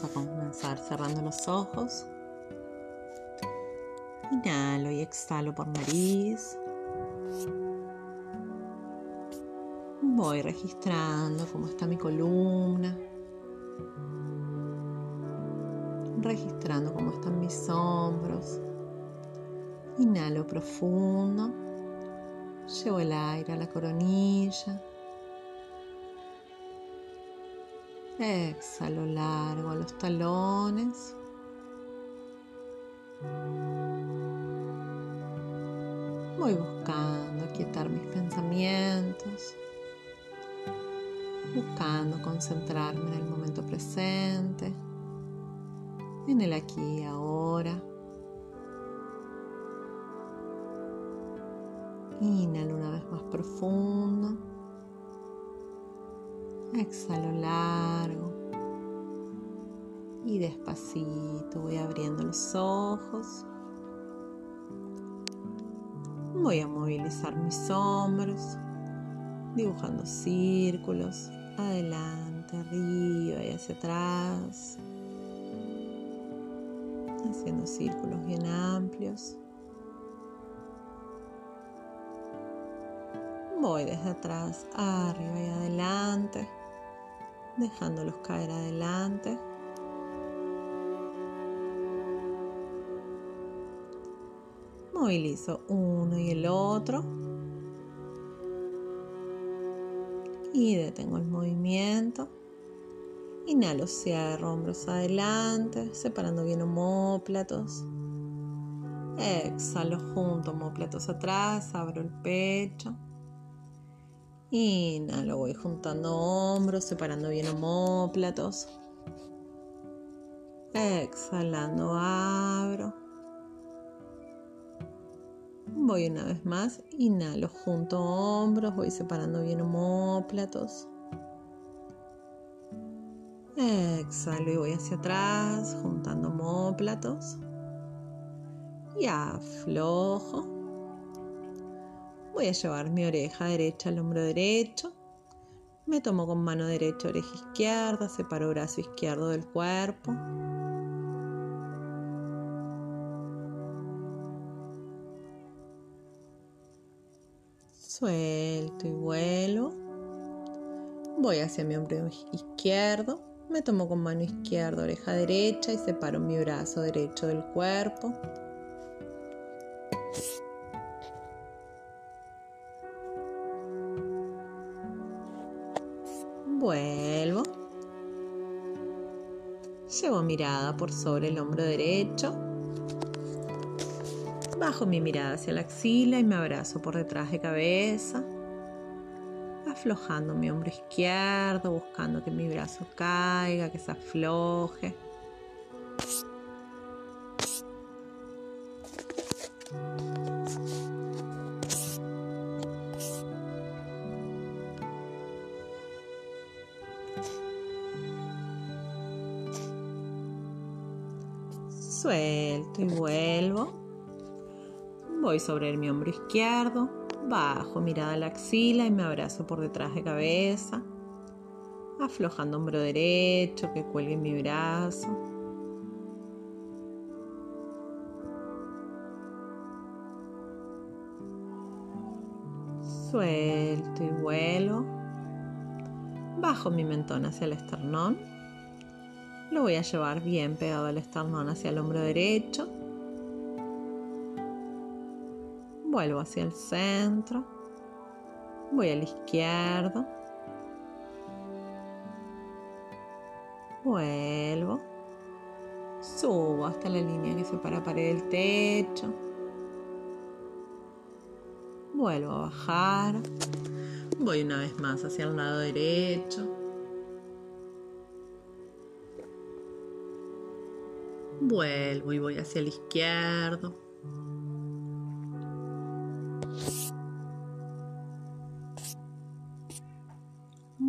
Vamos a comenzar cerrando los ojos. Inhalo y exhalo por nariz. Voy registrando cómo está mi columna. Registrando cómo están mis hombros. Inhalo profundo. Llevo el aire a la coronilla. Exhalo largo a los talones. Voy buscando aquietar mis pensamientos, buscando concentrarme en el momento presente, en el aquí y ahora. Despacito voy abriendo los ojos. Voy a movilizar mis hombros, dibujando círculos, adelante, arriba y hacia atrás, haciendo círculos bien amplios. Voy desde atrás, arriba y adelante, dejándolos caer adelante. Movilizo uno y el otro. Y detengo el movimiento. Inhalo, cierro hombros adelante, separando bien homóplatos. Exhalo junto homóplatos atrás, abro el pecho. Inhalo, voy juntando hombros, separando bien homóplatos. Exhalando, abro. Voy una vez más, inhalo junto hombros, voy separando bien homóplatos. Exhalo y voy hacia atrás, juntando homóplatos. Y aflojo. Voy a llevar mi oreja derecha al hombro derecho. Me tomo con mano derecha oreja izquierda, separo brazo izquierdo del cuerpo. Suelto y vuelo. Voy hacia mi hombro izquierdo. Me tomo con mano izquierda, oreja derecha y separo mi brazo derecho del cuerpo. Vuelvo. Llevo mirada por sobre el hombro derecho Bajo mi mirada hacia la axila y me abrazo por detrás de cabeza, aflojando mi hombro izquierdo, buscando que mi brazo caiga, que se afloje. Suelto y vuelvo. Voy sobre mi hombro izquierdo, bajo mirada a la axila y me abrazo por detrás de cabeza, aflojando hombro derecho que cuelgue mi brazo. Suelto y vuelo. Bajo mi mentón hacia el esternón. Lo voy a llevar bien pegado al esternón hacia el hombro derecho Vuelvo hacia el centro. Voy al izquierdo. Vuelvo. Subo hasta la línea que separa pared del techo. Vuelvo a bajar. Voy una vez más hacia el lado derecho. Vuelvo y voy hacia el izquierdo.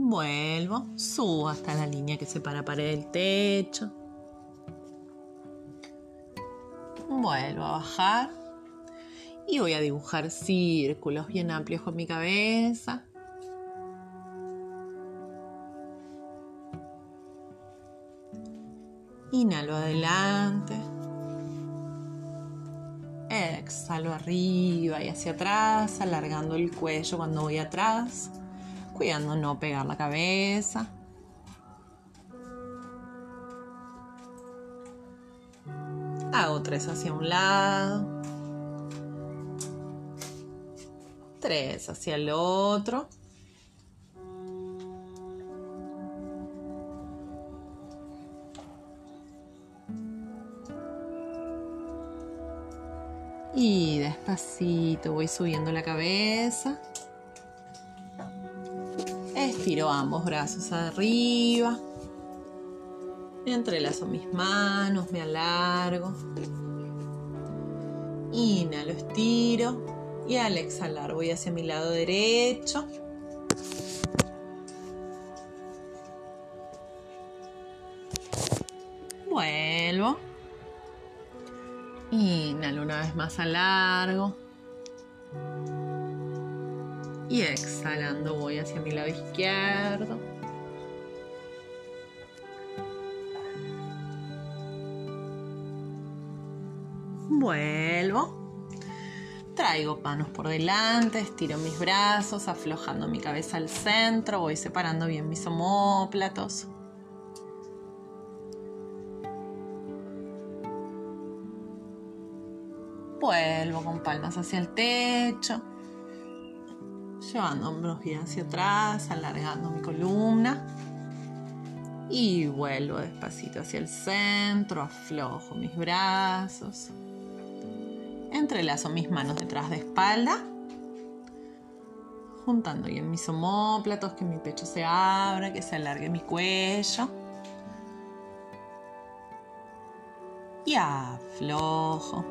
Vuelvo, subo hasta la línea que separa pared del techo. Vuelvo a bajar y voy a dibujar círculos bien amplios con mi cabeza. Inhalo adelante. Exhalo arriba y hacia atrás, alargando el cuello cuando voy atrás, cuidando no pegar la cabeza. Hago tres hacia un lado. Tres hacia el otro. Y despacito voy subiendo la cabeza. Estiro ambos brazos arriba. Entrelazo mis manos, me alargo. Inhalo, estiro. Y al exhalar voy hacia mi lado derecho. Vuelvo. Inhalo una vez más a largo. Y exhalando voy hacia mi lado izquierdo. Vuelvo. Traigo manos por delante, estiro mis brazos, aflojando mi cabeza al centro, voy separando bien mis omóplatos. Vuelvo con palmas hacia el techo, llevando hombros bien hacia atrás, alargando mi columna. Y vuelvo despacito hacia el centro, aflojo mis brazos. Entrelazo mis manos detrás de espalda, juntando bien mis omóplatos, que mi pecho se abra, que se alargue mi cuello. Y aflojo.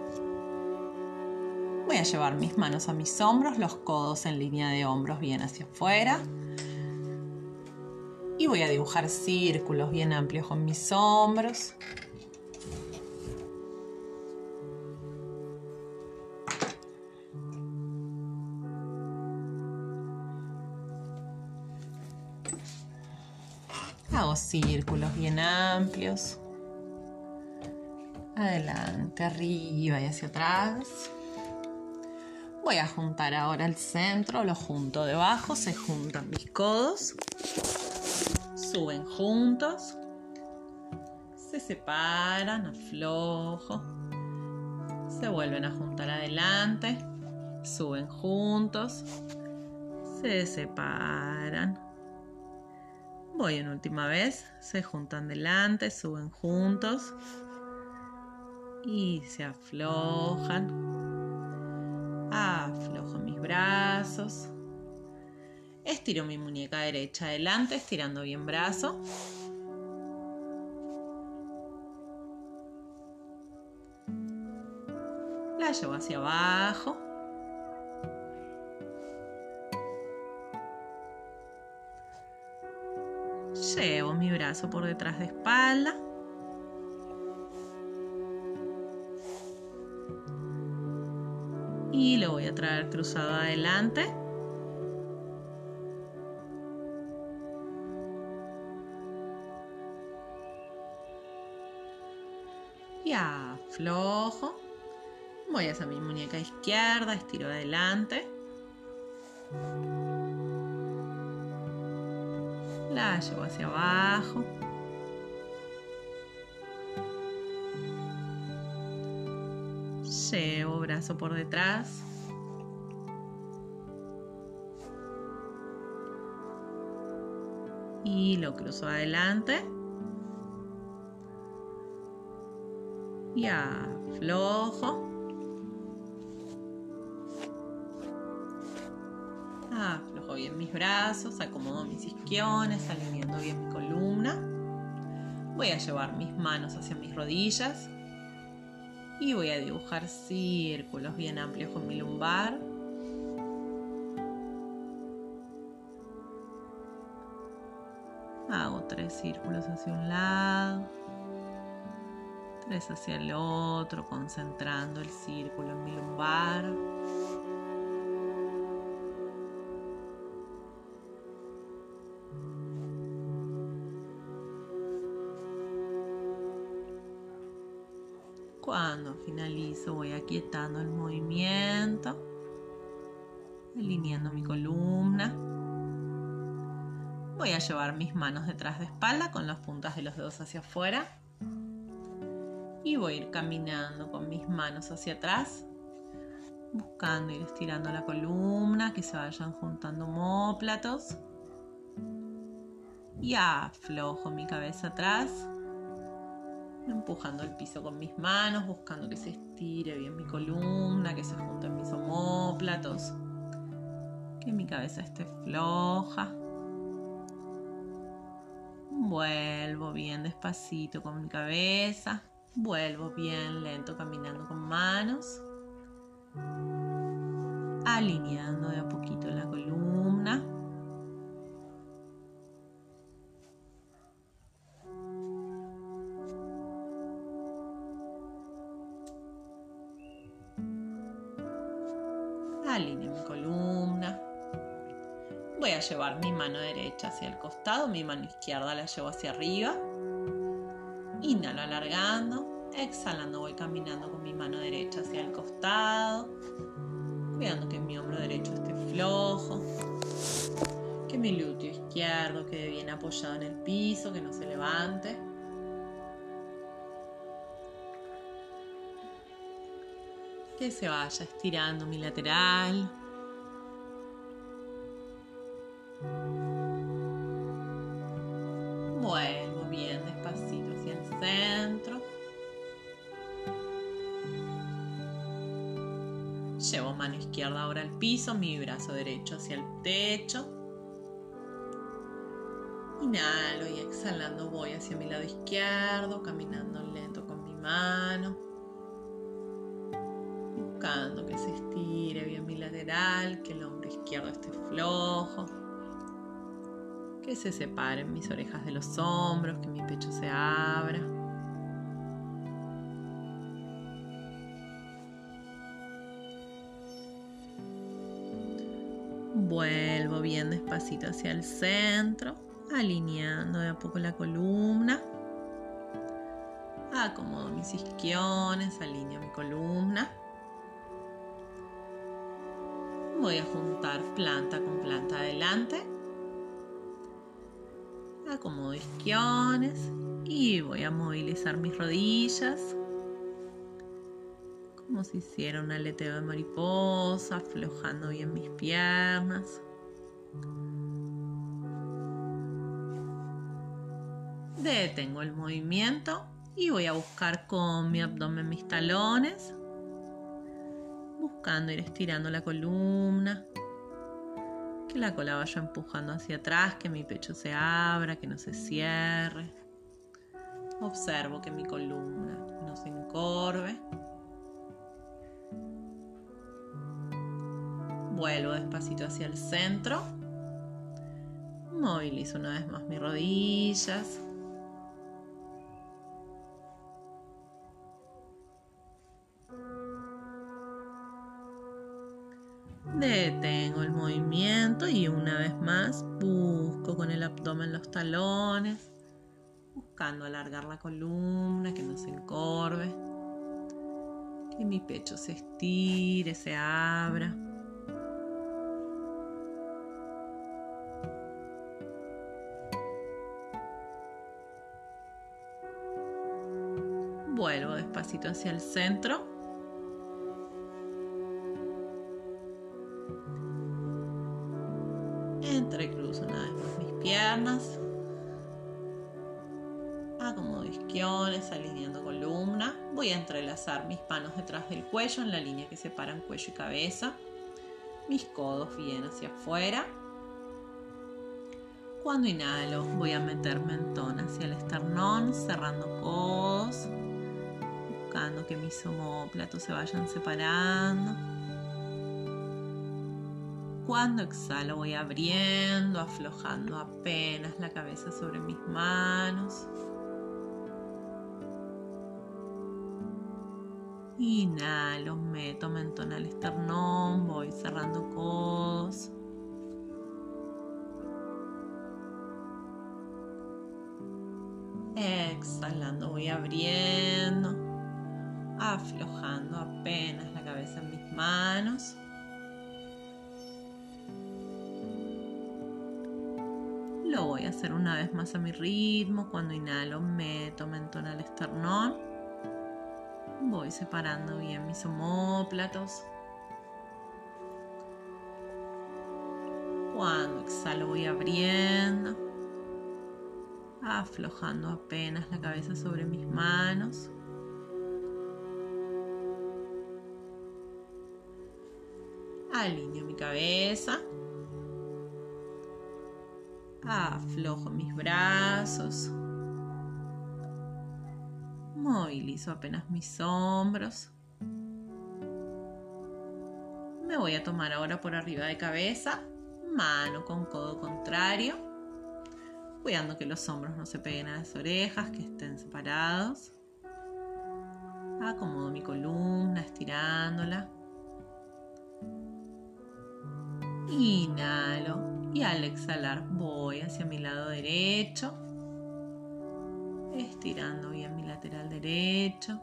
A llevar mis manos a mis hombros, los codos en línea de hombros bien hacia afuera. Y voy a dibujar círculos bien amplios con mis hombros. Hago círculos bien amplios. Adelante, arriba y hacia atrás. Voy a juntar ahora el centro, lo junto debajo, se juntan mis codos, suben juntos, se separan, aflojo, se vuelven a juntar adelante, suben juntos, se separan. Voy en última vez, se juntan delante, suben juntos y se aflojan brazos. Estiro mi muñeca derecha adelante, estirando bien brazo. La llevo hacia abajo. Llevo mi brazo por detrás de espalda. Y lo voy a traer cruzado adelante. Y aflojo. Voy hacia mi muñeca izquierda, estiro adelante. La llevo hacia abajo. Llevo brazo por detrás. Y lo cruzo adelante. Y aflojo. Aflojo bien mis brazos, acomodo mis isquiones, alineando bien mi columna. Voy a llevar mis manos hacia mis rodillas y voy a dibujar círculos bien amplios con mi lumbar. Hago tres círculos hacia un lado, tres hacia el otro, concentrando el círculo en mi lumbar. Voy aquietando el movimiento, alineando mi columna. Voy a llevar mis manos detrás de espalda con las puntas de los dedos hacia afuera. Y voy a ir caminando con mis manos hacia atrás, buscando ir estirando la columna, que se vayan juntando homóplatos. Y aflojo mi cabeza atrás empujando el piso con mis manos, buscando que se estire bien mi columna, que se junten mis homóplatos, que mi cabeza esté floja. Vuelvo bien despacito con mi cabeza, vuelvo bien lento caminando con manos, alineando de a poquito la columna. Llevar mi mano derecha hacia el costado, mi mano izquierda la llevo hacia arriba. Inhalo alargando, exhalando voy caminando con mi mano derecha hacia el costado, cuidando que mi hombro derecho esté flojo, que mi glúteo izquierdo quede bien apoyado en el piso, que no se levante. que se vaya estirando mi lateral. Vuelvo bien despacito hacia el centro. Llevo mano izquierda ahora al piso, mi brazo derecho hacia el techo. Inhalo y exhalando voy hacia mi lado izquierdo, caminando lento con mi mano buscando que se estire bien mi lateral, que el hombro izquierdo esté flojo, que se separen mis orejas de los hombros, que mi pecho se abra. Vuelvo bien despacito hacia el centro, alineando de a poco la columna. Acomodo mis isquiones, alineo mi columna. Voy a juntar planta con planta adelante. Acomodo isquiones y voy a movilizar mis rodillas como si hiciera un aleteo de mariposa, aflojando bien mis piernas. Detengo el movimiento y voy a buscar con mi abdomen mis talones buscando ir estirando la columna, la cola vaya empujando hacia atrás, que mi pecho se abra, que no se cierre. Observo que mi columna no se encorve. Vuelvo despacito hacia el centro. Movilizo una vez más mis rodillas. Detengo el movimiento y una vez más busco con el abdomen los talones, buscando alargar la columna, que no se encorve, que mi pecho se estire, se abra. Vuelvo despacito hacia el centro piernas. Acomodo isquiones, alineando columna. Voy a entrelazar mis manos detrás del cuello en la línea que separan cuello y cabeza. Mis codos bien hacia afuera. Cuando inhalo, voy a meter mentón hacia el esternón, cerrando codos, buscando que mis homóplatos se vayan separando. Cuando exhalo voy abriendo, aflojando apenas la cabeza sobre mis manos. Inhalo, meto mentón al esternón, voy cerrando codos. Exhalando voy abriendo, aflojando apenas la cabeza en mis manos. Hacer una vez más a mi ritmo. Cuando inhalo, meto mentón al esternón. Voy separando bien mis homóplatos. Cuando exhalo, voy abriendo, aflojando apenas la cabeza sobre mis manos. Alineo mi cabeza. Aflojo mis brazos. Movilizo apenas mis hombros. Me voy a tomar ahora por arriba de cabeza, mano con codo contrario, cuidando que los hombros no se peguen a las orejas, que estén separados. Acomodo mi columna, estirándola. Inhalo y al exhalar voy hacia mi lado derecho, estirando bien mi lateral derecho.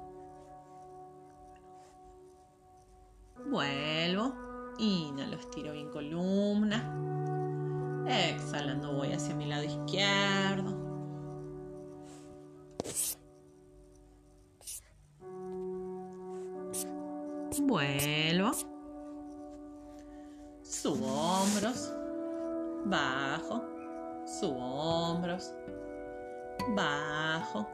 Vuelvo, inhalo, estiro bien columna. Exhalando voy hacia mi lado izquierdo. Vuelvo subo hombros, bajo, subo hombros, bajo.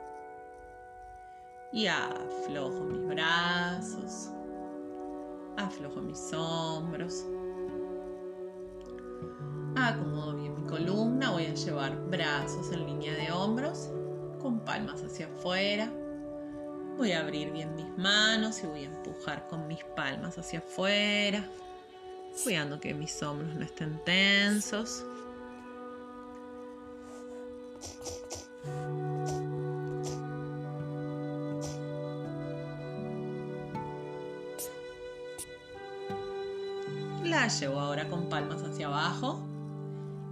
Y aflojo mis brazos, aflojo mis hombros. Acomodo bien mi columna, voy a llevar brazos en línea de hombros, con palmas hacia afuera. Voy a abrir bien mis manos y voy a empujar con mis palmas hacia afuera cuidando que mis hombros no estén tensos. La llevo ahora con palmas hacia abajo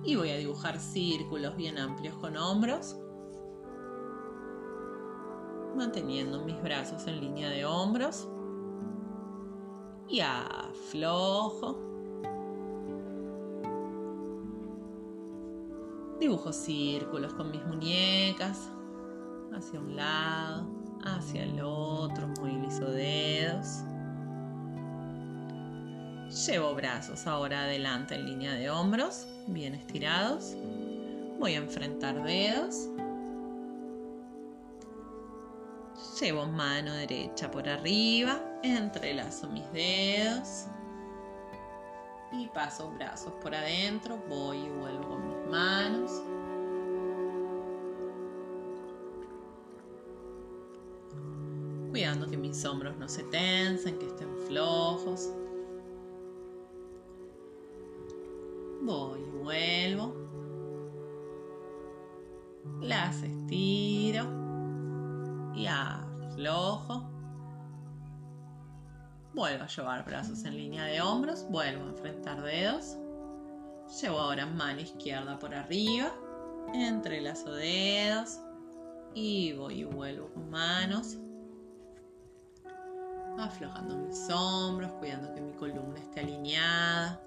y voy a dibujar círculos bien amplios con hombros, manteniendo mis brazos en línea de hombros y aflojo. Dibujo círculos con mis muñecas, hacia un lado, hacia el otro, movilizo dedos. Llevo brazos ahora adelante en línea de hombros, bien estirados. Voy a enfrentar dedos. Llevo mano derecha por arriba, entrelazo mis dedos y paso brazos por adentro, voy y vuelvo manos. Cuidando que mis hombros no se tensen, que estén flojos. Voy y vuelvo. Las estiro y aflojo. Vuelvo a llevar brazos en línea de hombros, vuelvo a enfrentar dedos. Llevo ahora mano izquierda por arriba, entrelazo dedos y voy y vuelvo con manos. Aflojando mis hombros, cuidando que mi columna esté alineada.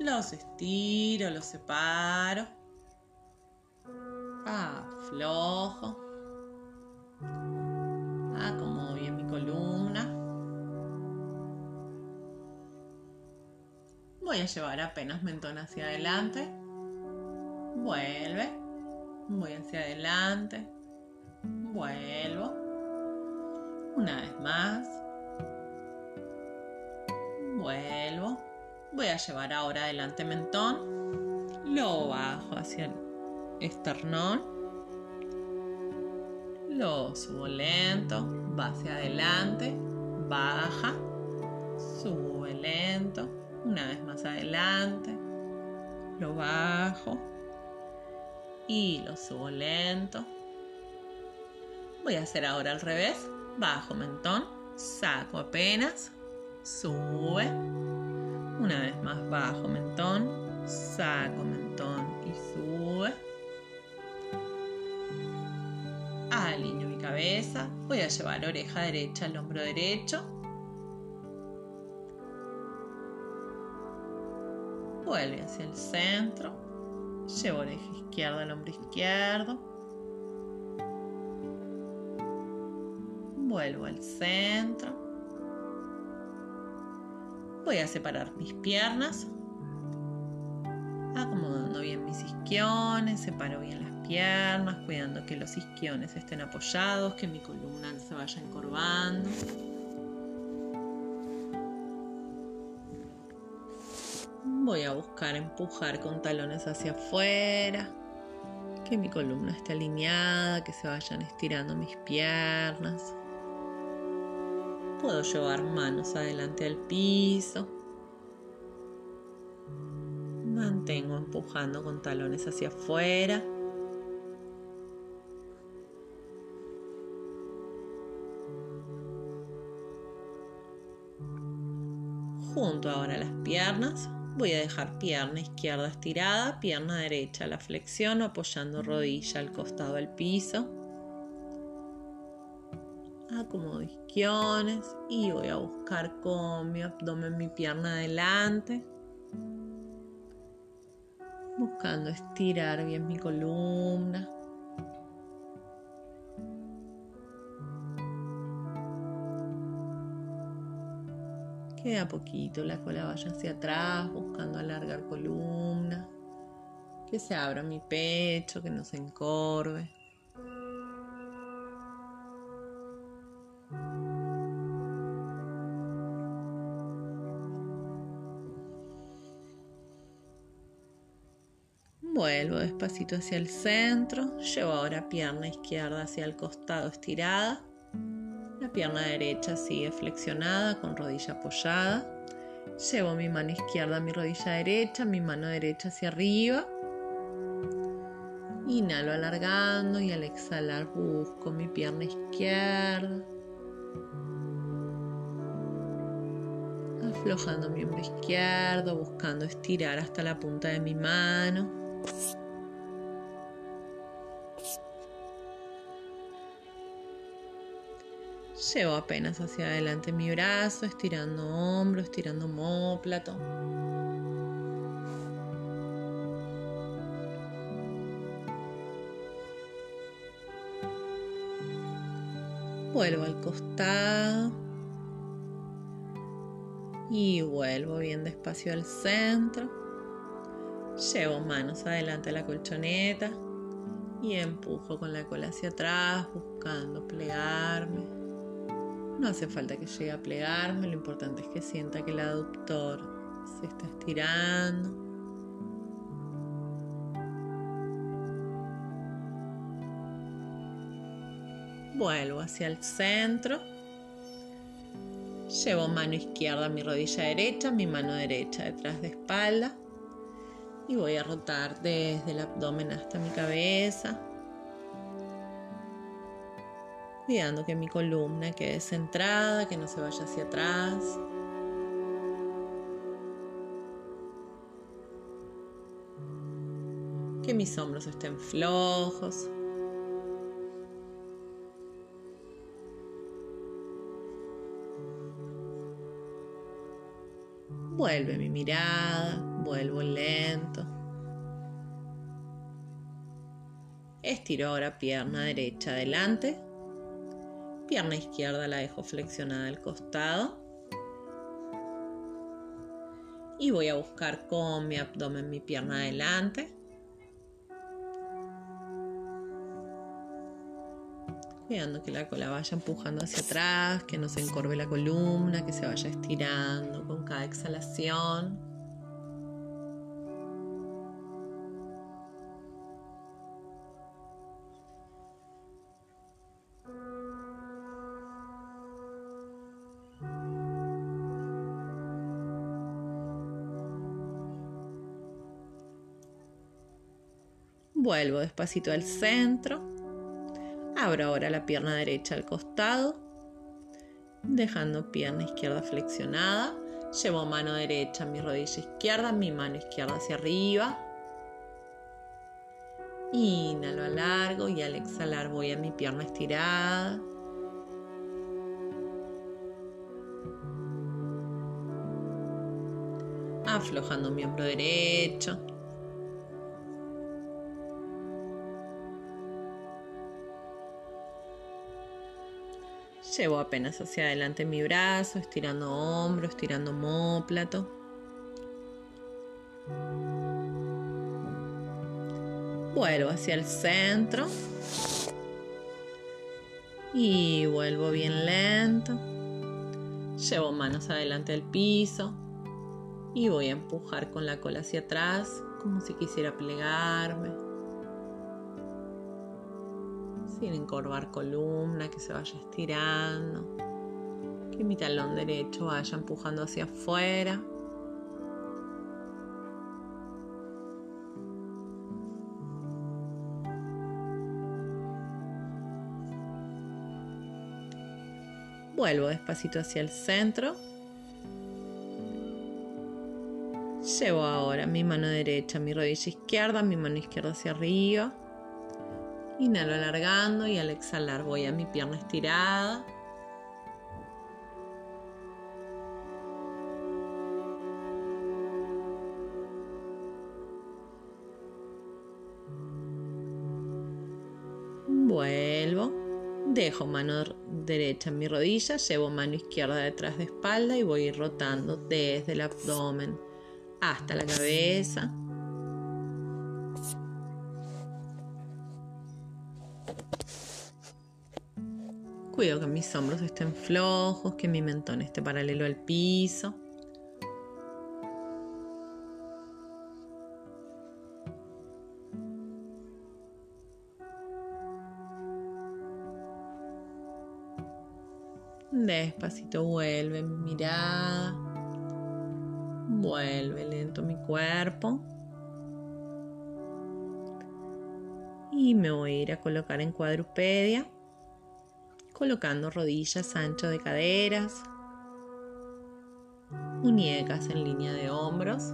Los estiro, los separo. Aflojo. Acomodo bien mi columna. Voy a llevar apenas mentón hacia adelante. Vuelve. Voy hacia adelante. Vuelvo. Una vez más. Vuelvo. Voy a llevar ahora adelante mentón, lo bajo hacia el esternón, lo subo lento, va hacia adelante, baja, sube lento, una vez más adelante, lo bajo y lo subo lento. Voy a hacer ahora al revés, bajo mentón, saco apenas, sube Una vez más bajo mentón, saco mentón y sube. Alineo mi cabeza, voy a llevar oreja derecha al hombro derecho. Vuelve hacia el centro. Llevo oreja izquierda al hombro izquierdo. Vuelvo al centro. Voy a separar mis piernas, acomodando bien mis isquiones, separo bien las piernas, cuidando que los isquiones estén apoyados, que mi columna se vaya encorvando. Voy a buscar empujar con talones hacia afuera, que mi columna esté alineada, que se vayan estirando mis piernas. Puedo llevar manos adelante al piso. Mantengo empujando con talones hacia afuera. Junto ahora las piernas. Voy a dejar pierna izquierda estirada, pierna derecha la flexión, apoyando rodilla al costado del piso. Acomodo isquiones y voy a buscar con mi abdomen mi pierna adelante. Buscando estirar bien mi columna que a poquito la cola vaya hacia atrás buscando alargar columna que se abra mi pecho que no se encorve Vuelvo despacito hacia el centro. Llevo ahora pierna izquierda hacia el costado estirada. Pierna derecha sigue flexionada con rodilla apoyada. Llevo mi mano izquierda a mi rodilla derecha, mi mano derecha hacia arriba. Inhalo alargando y al exhalar busco mi pierna izquierda. Aflojando mi hombro izquierdo, buscando estirar hasta la punta de mi mano. Llevo apenas hacia adelante mi brazo, estirando hombro, estirando móplato. Vuelvo al costado. Y vuelvo bien despacio al centro. Llevo manos adelante a la colchoneta y empujo con la cola hacia atrás buscando plegarme. No hace falta que llegue a plegarme, lo importante es que sienta que el aductor se está estirando. Vuelvo hacia el centro. Llevo mano izquierda a mi rodilla derecha, mi mano derecha detrás de espalda y voy a rotar desde el abdomen hasta mi cabeza, cuidando que mi columna quede centrada, que no se vaya hacia atrás. Que mis hombros estén flojos. Vuelve mi mirada, vuelvo lento. Estiro ahora pierna derecha adelante. Pierna izquierda la dejo flexionada al costado. Y voy a buscar con mi abdomen mi pierna adelante. cuidando que la cola vaya empujando hacia atrás, que no se encorve la columna, que se vaya estirando con cada exhalación. Vuelvo despacito al centro. Abro ahora la pierna derecha al costado, dejando pierna izquierda flexionada. Llevo mano derecha, mi rodilla izquierda, mi mano izquierda hacia arriba. Inhalo, alargo y al exhalar voy a mi pierna estirada. Aflojando mi hombro derecho. Llevo apenas hacia adelante mi brazo, estirando hombro, estirando móplato. Vuelvo hacia el centro. Y vuelvo bien lento. Llevo manos adelante del piso. Y voy a empujar con la cola hacia atrás, como si quisiera plegarme. Sin encorvar columna, que se vaya estirando. Que mi talón derecho vaya empujando hacia afuera. Vuelvo despacito hacia el centro. Llevo ahora mi mano derecha, mi rodilla izquierda, mi mano izquierda hacia arriba. Inhalo alargando y al exhalar voy a mi pierna estirada. Vuelvo. Dejo mano derecha en mi rodilla, llevo mano izquierda detrás de espalda y voy rotando desde el abdomen hasta la cabeza. Cuido que mis hombros estén flojos, que mi mentón esté paralelo al piso. Despacito vuelve mi mirada. Vuelve lento mi cuerpo. Y me voy a ir a colocar en cuadrupedia, colocando rodillas ancho de caderas, muñecas en línea de hombros.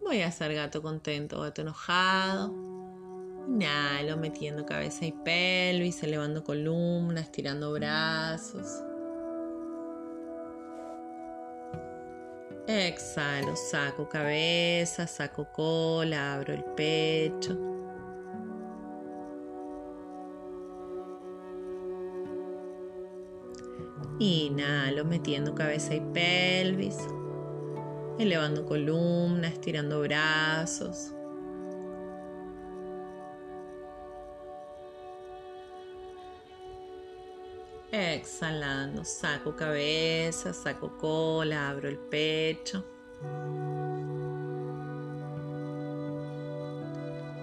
Voy a hacer gato contento, gato enojado. Inhalo metiendo cabeza y pelvis, elevando columna, estirando brazos. Exhalo, saco cabeza, saco cola, abro el pecho. Inhalo metiendo cabeza y pelvis, elevando columna, estirando brazos. Exhalando, saco cabeza, saco cola, abro el pecho.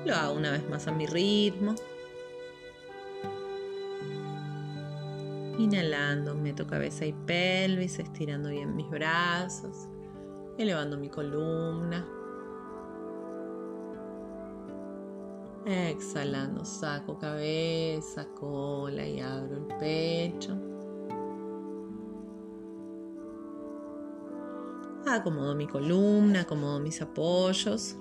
Lo hago una vez más a mi ritmo. Inhalando, meto cabeza y pelvis, estirando bien mis brazos, elevando mi columna. Exhalando, saco cabeza, cola y abro el pecho. Acomodo mi columna, acomodo mis apoyos.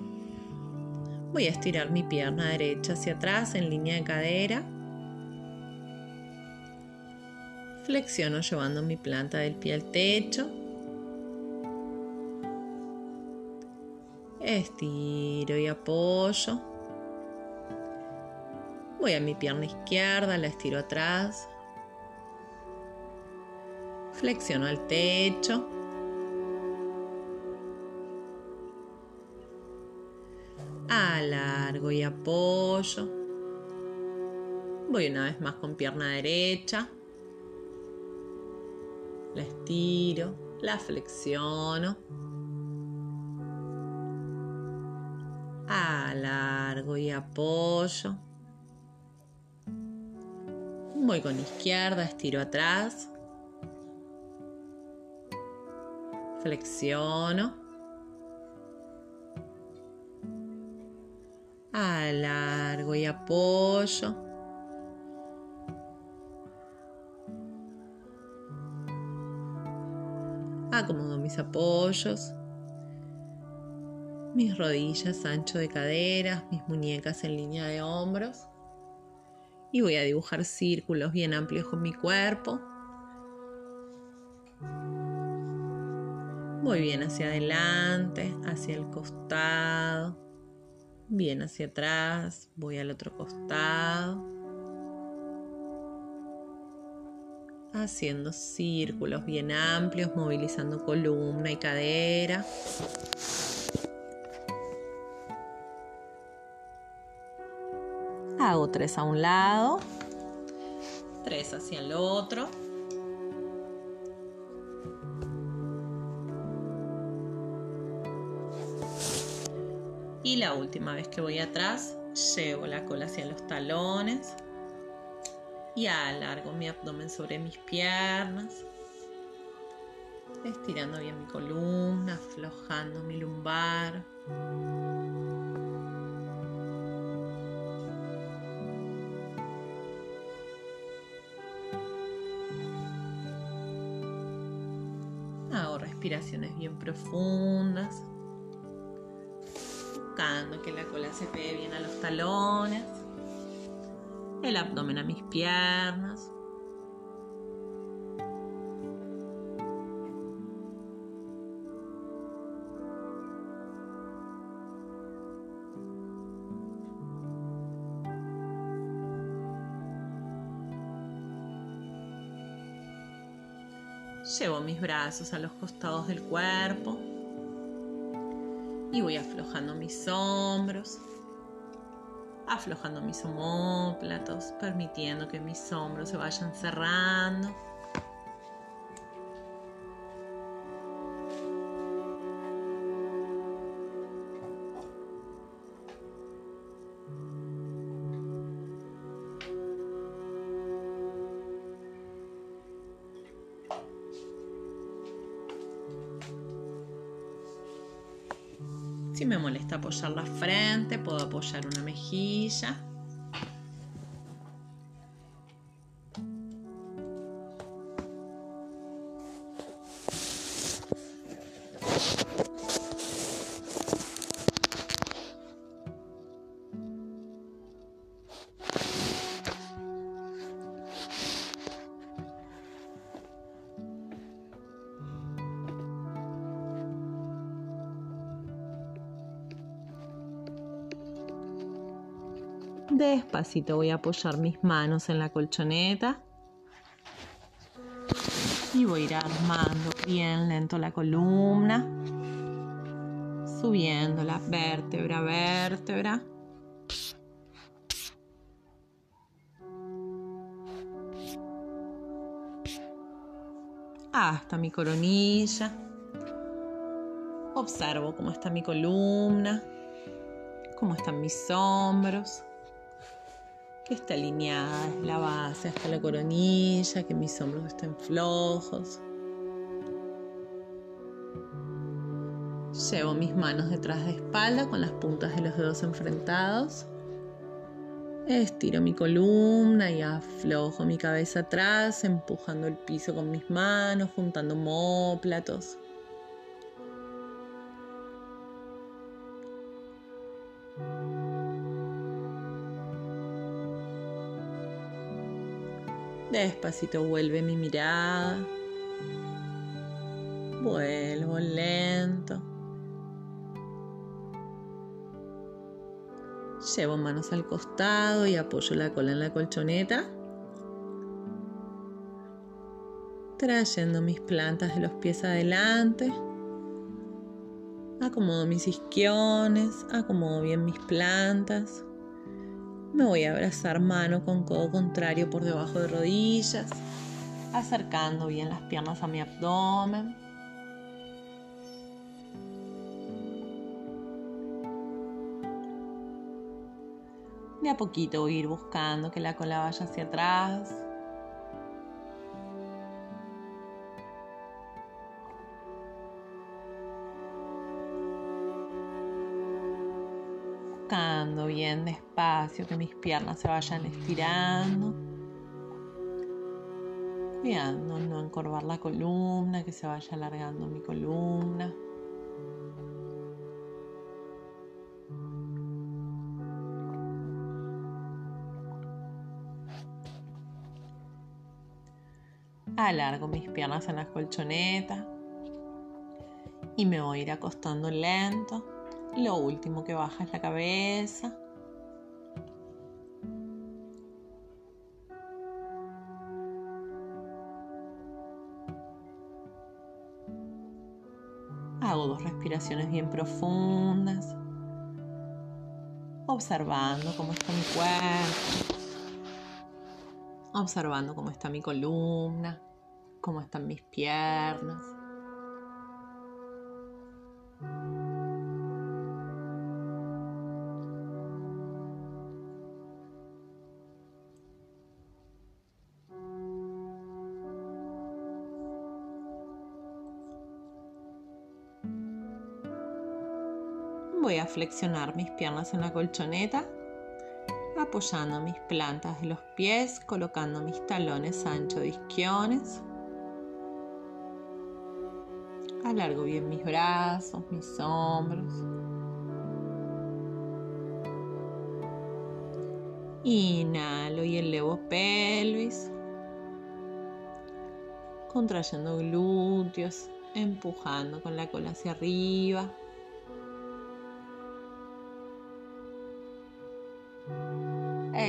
Voy a estirar mi pierna derecha hacia atrás en línea de cadera. Flexiono llevando mi planta del pie al techo. Estiro y apoyo. Voy a mi pierna izquierda, la estiro atrás. Flexiono al techo. Alargo y apoyo. Voy una vez más con pierna derecha. La estiro, la flexiono. Alargo y apoyo. Voy con izquierda, estiro atrás. Flexiono. Alargo y apoyo. Mis apoyos, mis rodillas ancho de caderas, mis muñecas en línea de hombros. Y voy a dibujar círculos bien amplios con mi cuerpo. Voy bien hacia adelante, hacia el costado, bien hacia atrás, voy al otro costado. Haciendo círculos bien amplios, movilizando columna y cadera. Hago tres a un lado, tres hacia el otro. Y la última vez que voy atrás, llevo la cola hacia los talones y alargo mi abdomen sobre mis piernas, estirando bien mi columna, aflojando mi lumbar. Hago respiraciones bien profundas buscando que la cola se pegue bien a los talones, el abdomen a mis piernas. Llevo mis brazos a los costados del cuerpo y voy aflojando mis hombros, aflojando mis homóplatos, permitiendo que mis hombros se vayan cerrando. Despacito voy a apoyar mis manos en la colchoneta. Y voy a ir armando bien lento la columna. Subiendo la vértebra a vértebra. Hasta mi coronilla. Observo cómo está mi columna, cómo están mis hombros que está alineada la base hasta la coronilla, que mis hombros estén flojos. Llevo mis manos detrás de espalda con las puntas de los dedos enfrentados. Estiro mi columna y aflojo mi cabeza atrás, empujando el piso con mis manos, juntando homóplatos. Despacito vuelve mi mirada. Vuelvo lento. Llevo manos al costado y apoyo la cola en la colchoneta. Trayendo mis plantas de los pies adelante. Acomodo mis isquiones, acomodo bien mis plantas. Me voy a abrazar mano con codo contrario por debajo de rodillas, acercando bien las piernas a mi abdomen. De a poquito voy a ir buscando que la cola vaya hacia atrás. Que mis piernas se vayan estirando. Cuidando no encorvar la columna, que se vaya alargando mi columna. Alargo mis piernas en la colchoneta y me voy a ir acostando lento. Lo último que baja es la cabeza. Respiraciones bien profundas, observando cómo está mi cuerpo, observando cómo está mi columna, cómo están mis piernas. Flexionar mis piernas en la colchoneta, apoyando mis plantas de los pies, colocando mis talones anchos de isquiones. Alargo bien mis brazos, mis hombros. Inhalo y elevo pelvis, contrayendo glúteos, empujando con la cola hacia arriba.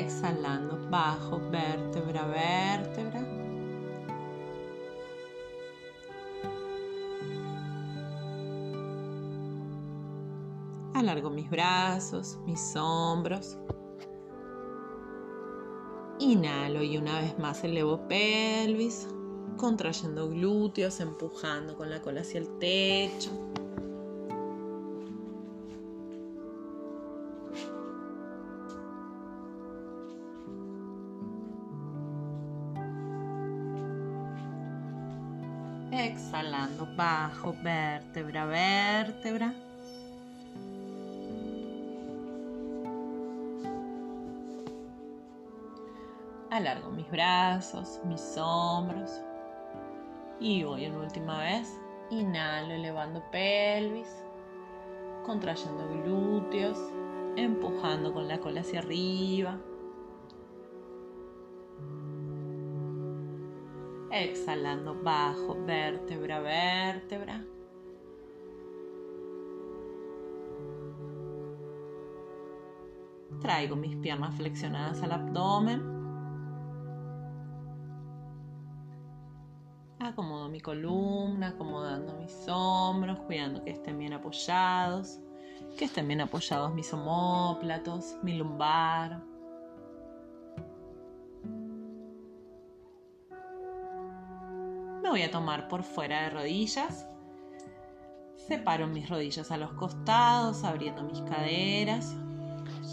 Exhalando bajo vértebra vértebra. Alargo mis brazos, mis hombros. Inhalo y una vez más elevo pelvis, contrayendo glúteos, empujando con la cola hacia el techo. Mis brazos, mis hombros. Y voy en última vez. Inhalo elevando pelvis, contrayendo glúteos, empujando con la cola hacia arriba. exhalando bajo, vértebra, vértebra. Traigo mis piernas flexionadas al abdomen. Acomodo mi columna, acomodando mis hombros, cuidando que estén bien apoyados, que estén bien apoyados mis omóplatos, mi lumbar. Me voy a tomar por fuera de rodillas. Separo mis rodillas a los costados, abriendo mis caderas.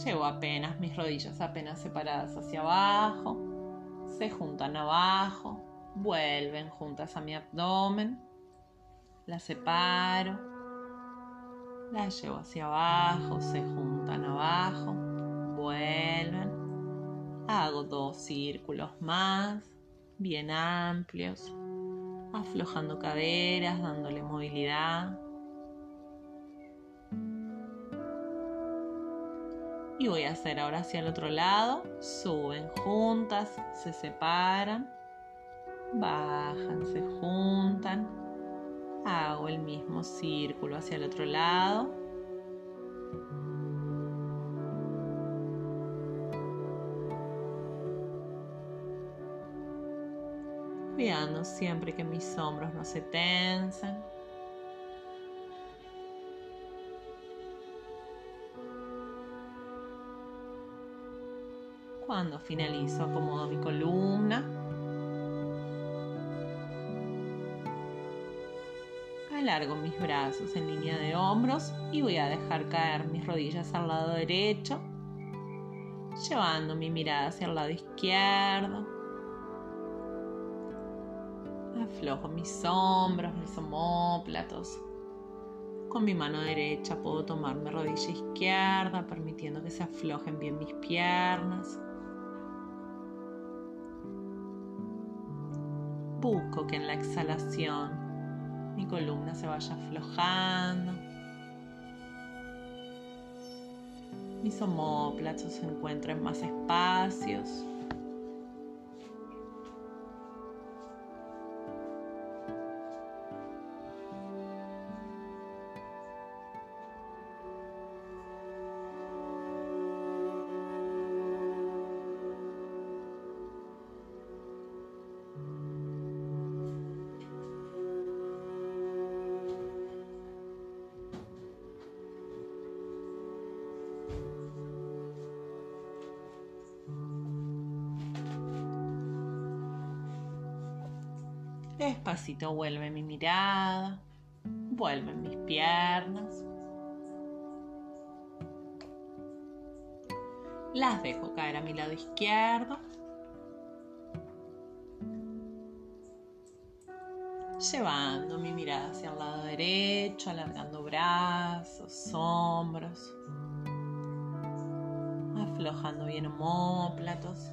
Llevo apenas mis rodillas apenas separadas hacia abajo. Se juntan abajo. Vuelven juntas a mi abdomen. Las separo. Las llevo hacia abajo. Se juntan abajo. Vuelven. Hago dos círculos más. Bien amplios aflojando caderas, dándole movilidad. Y voy a hacer ahora hacia el otro lado. Suben juntas, se separan, bajan, se juntan. Hago el mismo círculo hacia el otro lado. cuidando siempre que mis hombros no se tensen. Cuando finalizo acomodo mi columna. Alargo mis brazos en línea de hombros y voy a dejar caer mis rodillas al lado derecho, llevando mi mirada hacia el lado izquierdo. Aflojo mis hombros, mis homóplatos. Con mi mano derecha puedo tomar mi rodilla izquierda, permitiendo que se aflojen bien mis piernas. Busco que en la exhalación mi columna se vaya aflojando. Mis homóplatos se encuentren más espacios. Vuelve mi mirada, vuelven mis piernas. Las dejo caer a mi lado izquierdo. Llevando mi mirada hacia el lado derecho, alargando brazos, hombros, aflojando bien homóplatos.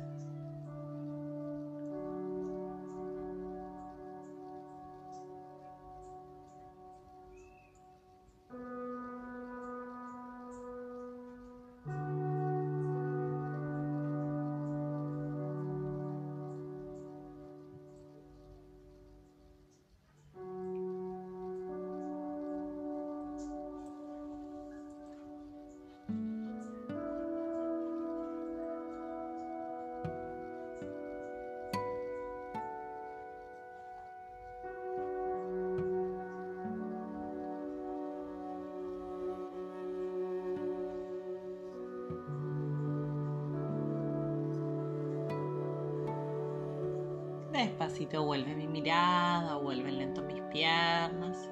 Despacito vuelve mi mirada, vuelven lento mis piernas.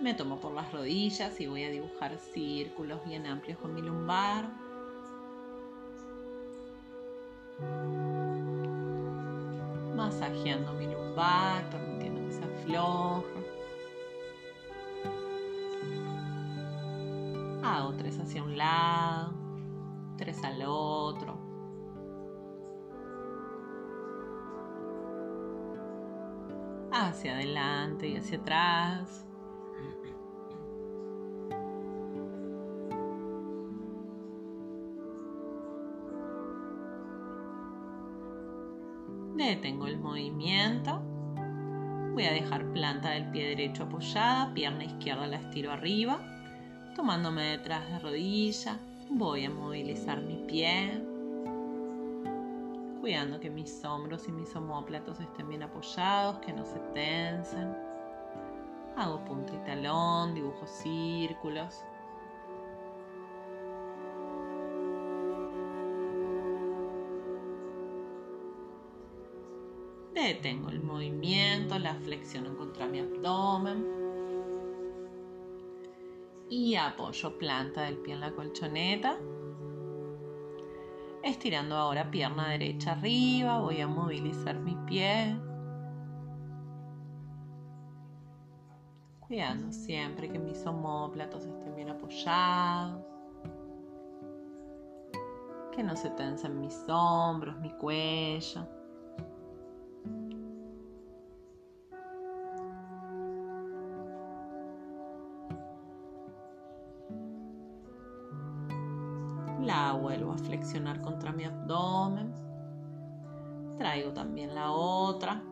Me tomo por las rodillas y voy a dibujar círculos bien amplios con mi lumbar. Masajeando mi lumbar, permitiendo que se afloje. Hago tres hacia un lado, tres al otro. Hacia adelante y hacia atrás. Detengo el movimiento. Voy a dejar planta del pie derecho apoyada, pierna izquierda la estiro arriba, tomándome detrás de rodilla. Voy a movilizar mi pie, cuidando que mis hombros y mis homóplatos estén bien apoyados, que no se tensen. Hago punta y talón, dibujo círculos. Detengo el movimiento, la flexiono contra mi abdomen. Y apoyo planta del pie en la colchoneta Estirando ahora pierna derecha arriba, voy a movilizar mi pie. Cuidando siempre que mis homóplatos estén bien apoyados. Que no se tensen mis hombros, mi cuello. Traigo también la otra.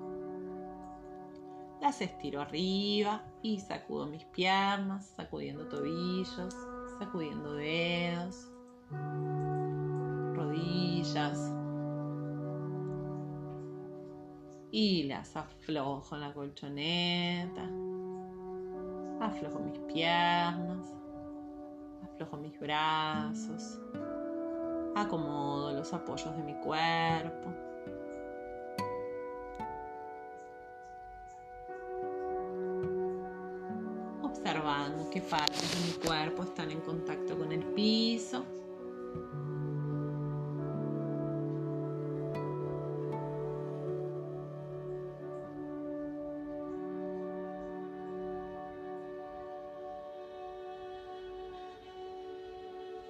Las estiro arriba y sacudo mis piernas, sacudiendo tobillos, sacudiendo dedos, rodillas. Y las aflojo en la colchoneta. Aflojo mis piernas. Aflojo mis brazos. Acomodo los apoyos de mi cuerpo. Qué partes de mi cuerpo están en contacto con el piso.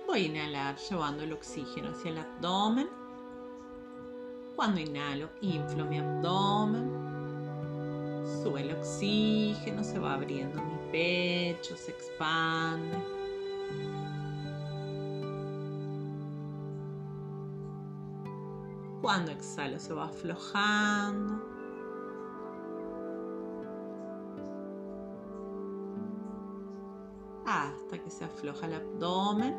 Voy a inhalar llevando el oxígeno hacia el abdomen. Cuando inhalo, inflo mi abdomen. Sube el oxígeno, se va abriendo mi pecho, se expande. Cuando exhalo, se va aflojando. hasta que se afloja el abdomen.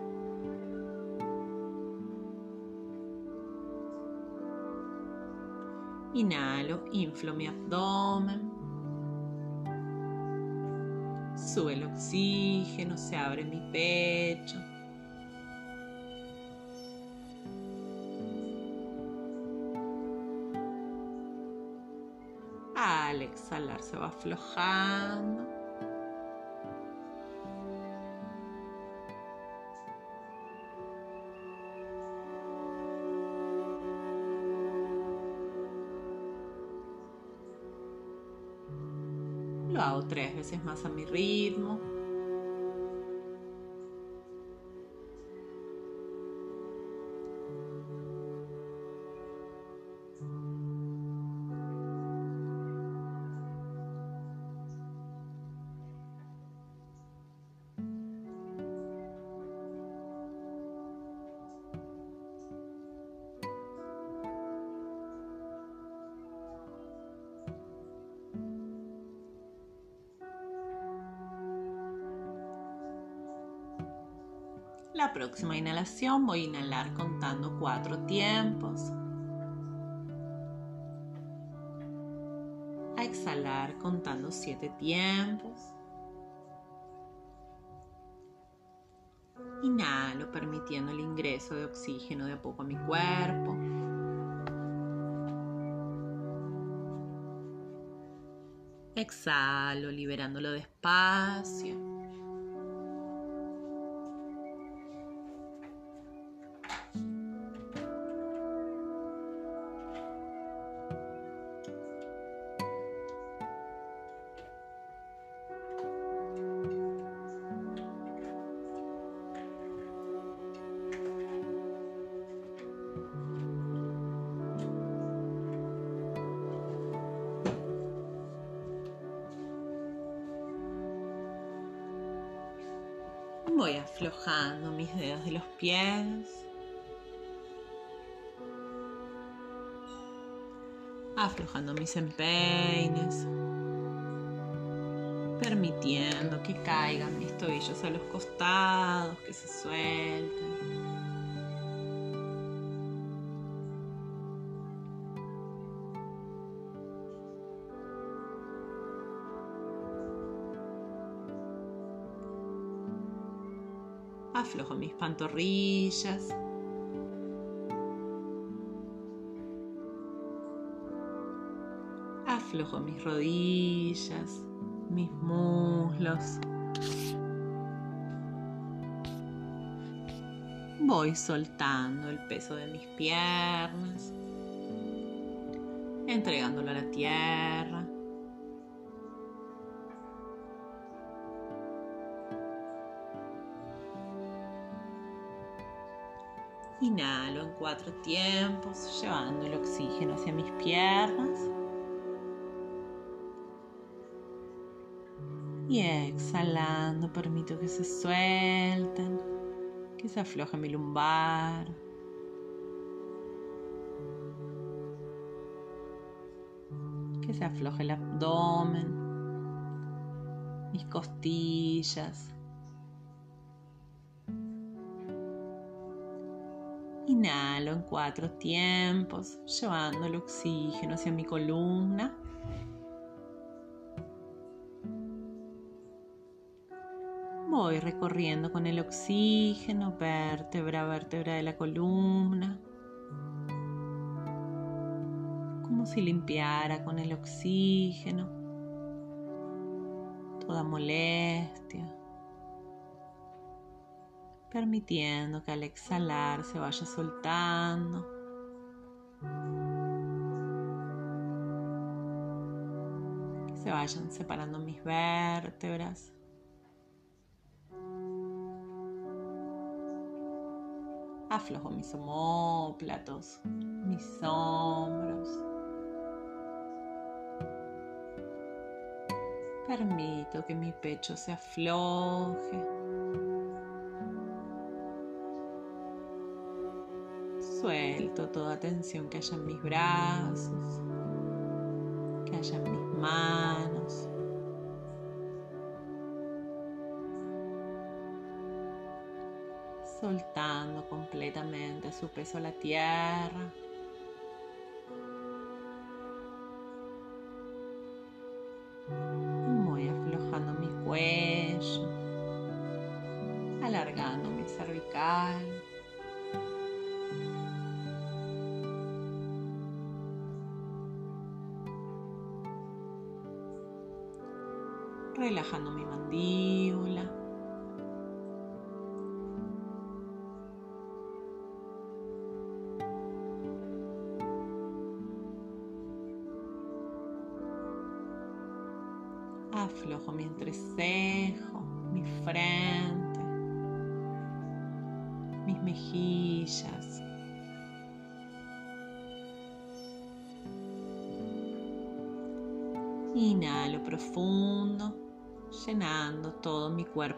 Inhalo, inflo mi abdomen. Sube el oxígeno, se abre mi pecho. Al exhalar se va aflojando. Veces más a mi ritmo. Próxima inhalación voy a inhalar contando cuatro tiempos. A exhalar contando siete tiempos. Inhalo permitiendo el ingreso de oxígeno de a poco a mi cuerpo. Exhalo liberándolo despacio. Pies. Aflojando mis empeines. Permitiendo que caigan mis tobillos a los costados, que se suelten. Aflojo mis pantorrillas. Aflojo mis rodillas, mis muslos. Voy soltando el peso de mis piernas, entregándolo a la tierra. Inhalo en cuatro tiempos, llevando el oxígeno hacia mis piernas. Y exhalando, permito que se suelten, que se afloje mi lumbar. Que se afloje el abdomen, mis costillas. Inhalo en cuatro tiempos, llevando el oxígeno hacia mi columna. Voy recorriendo con el oxígeno vértebra a vértebra de la columna. Como si limpiara con el oxígeno toda molestia permitiendo que al exhalar se vaya soltando. Que se vayan separando mis vértebras. Aflojo mis homóplatos, mis hombros. Permito que mi pecho se afloje. Suelto toda tensión que haya en mis brazos, que haya en mis manos. soltando completamente su peso a la tierra.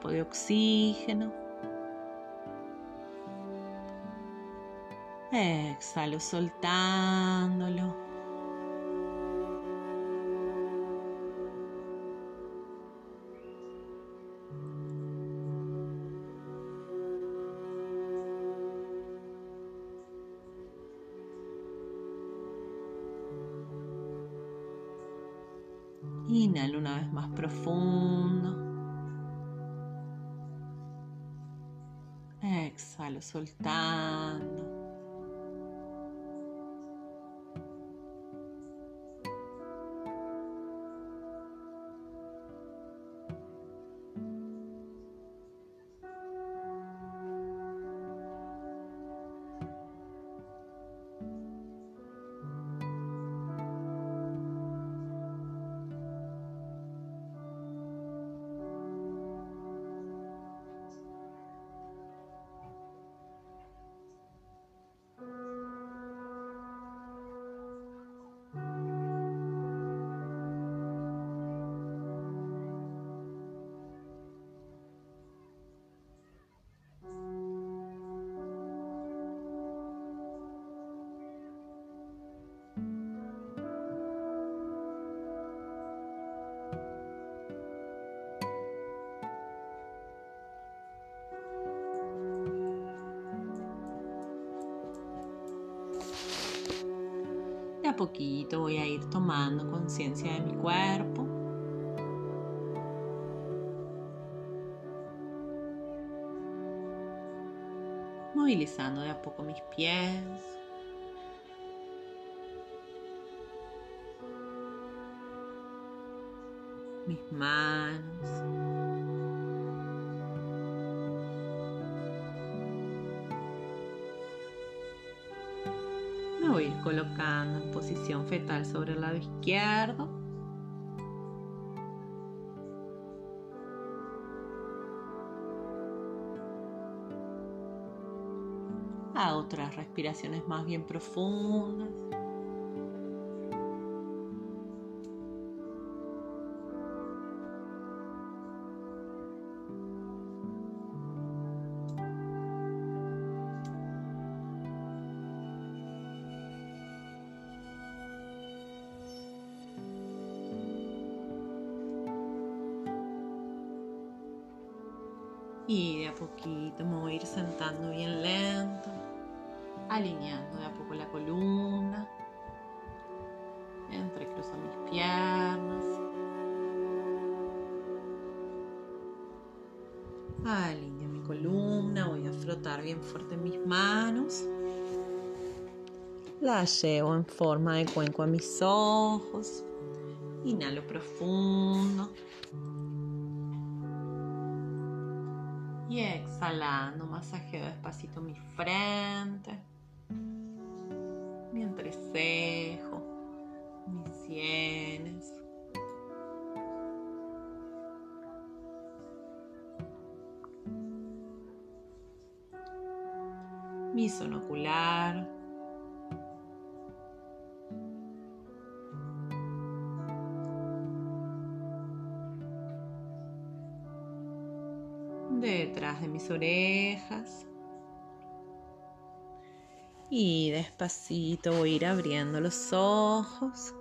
De oxígeno. Exhalo soltándolo. Inhalo una vez más profundo. Soltando. Voy a ir tomando conciencia de mi cuerpo. Movilizando de a poco mis pies. Mis manos. Colocando en posición fetal sobre el lado izquierdo. A otras respiraciones más bien profundas. Sentando bien lento, alineando de a poco la columna, entrecruzo mis piernas, alineo mi columna, voy a frotar bien fuerte mis manos, la llevo en forma de cuenco a mis ojos, inhalo profundo. Masajeo despacito mi frente, mis orejas. Y despacito voy a ir abriendo los ojos.